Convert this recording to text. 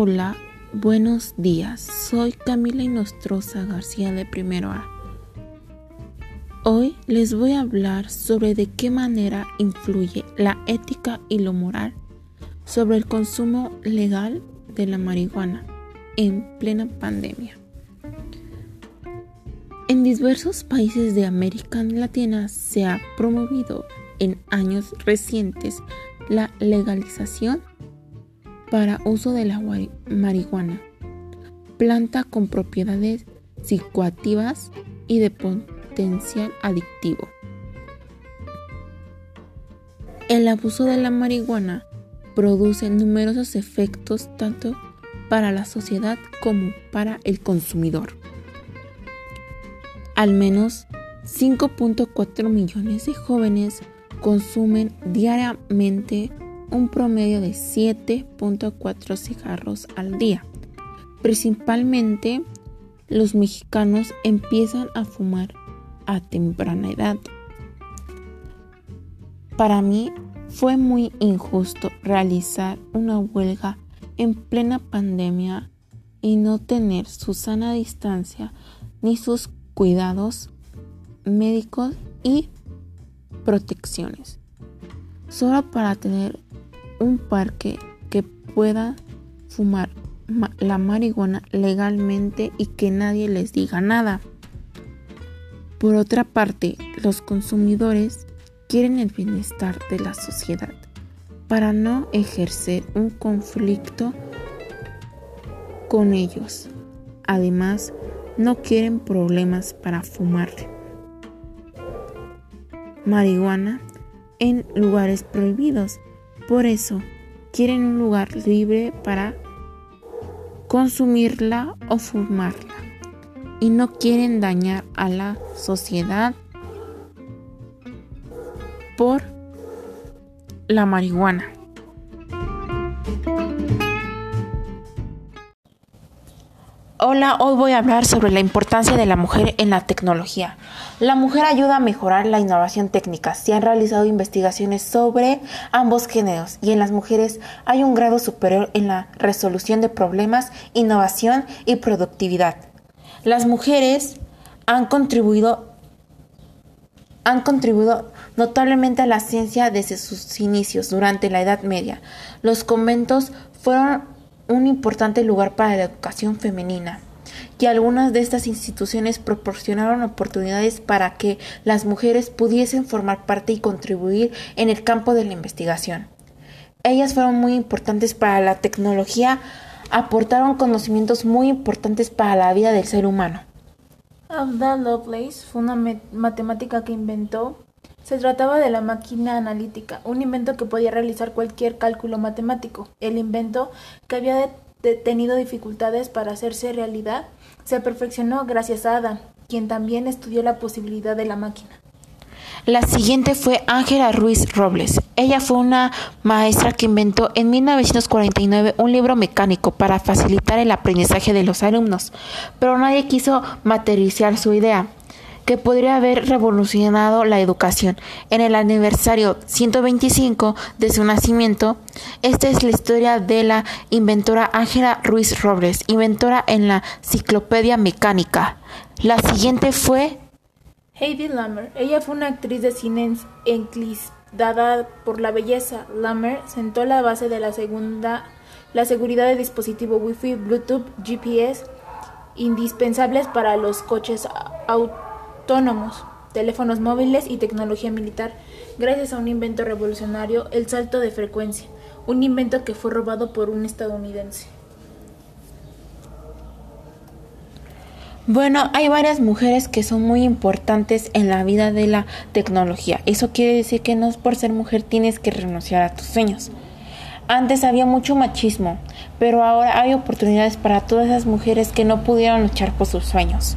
Hola, buenos días. Soy Camila Inostroza García de Primero A. Hoy les voy a hablar sobre de qué manera influye la ética y lo moral sobre el consumo legal de la marihuana en plena pandemia. En diversos países de América Latina se ha promovido en años recientes la legalización para uso de la marihuana, planta con propiedades psicoactivas y de potencial adictivo. El abuso de la marihuana produce numerosos efectos tanto para la sociedad como para el consumidor. Al menos 5.4 millones de jóvenes consumen diariamente un promedio de 7.4 cigarros al día. Principalmente los mexicanos empiezan a fumar a temprana edad. Para mí fue muy injusto realizar una huelga en plena pandemia y no tener su sana distancia ni sus cuidados médicos y protecciones. Solo para tener un parque que pueda fumar la marihuana legalmente y que nadie les diga nada. Por otra parte, los consumidores quieren el bienestar de la sociedad para no ejercer un conflicto con ellos. Además, no quieren problemas para fumar marihuana en lugares prohibidos por eso, quieren un lugar libre para consumirla o fumarla y no quieren dañar a la sociedad por la marihuana. Hola, hoy voy a hablar sobre la importancia de la mujer en la tecnología. La mujer ayuda a mejorar la innovación técnica. Se han realizado investigaciones sobre ambos géneros y en las mujeres hay un grado superior en la resolución de problemas, innovación y productividad. Las mujeres han contribuido han contribuido notablemente a la ciencia desde sus inicios durante la Edad Media. Los conventos fueron un importante lugar para la educación femenina y algunas de estas instituciones proporcionaron oportunidades para que las mujeres pudiesen formar parte y contribuir en el campo de la investigación. Ellas fueron muy importantes para la tecnología, aportaron conocimientos muy importantes para la vida del ser humano. Ada Lovelace fue una matemática que inventó se trataba de la máquina analítica, un invento que podía realizar cualquier cálculo matemático. El invento, que había tenido dificultades para hacerse realidad, se perfeccionó gracias a Ada, quien también estudió la posibilidad de la máquina. La siguiente fue Ángela Ruiz Robles. Ella fue una maestra que inventó en 1949 un libro mecánico para facilitar el aprendizaje de los alumnos, pero nadie quiso materializar su idea que podría haber revolucionado la educación. En el aniversario 125 de su nacimiento, esta es la historia de la inventora Ángela Ruiz Robles, inventora en la Enciclopedia Mecánica. La siguiente fue Heidi Lammer. Ella fue una actriz de cine enclistada por la belleza. Lammer sentó la base de la segunda la seguridad de dispositivo Wi-Fi, Bluetooth, GPS indispensables para los coches autónomos autónomos, teléfonos móviles y tecnología militar, gracias a un invento revolucionario, el salto de frecuencia, un invento que fue robado por un estadounidense. Bueno, hay varias mujeres que son muy importantes en la vida de la tecnología. Eso quiere decir que no es por ser mujer tienes que renunciar a tus sueños. Antes había mucho machismo, pero ahora hay oportunidades para todas esas mujeres que no pudieron luchar por sus sueños.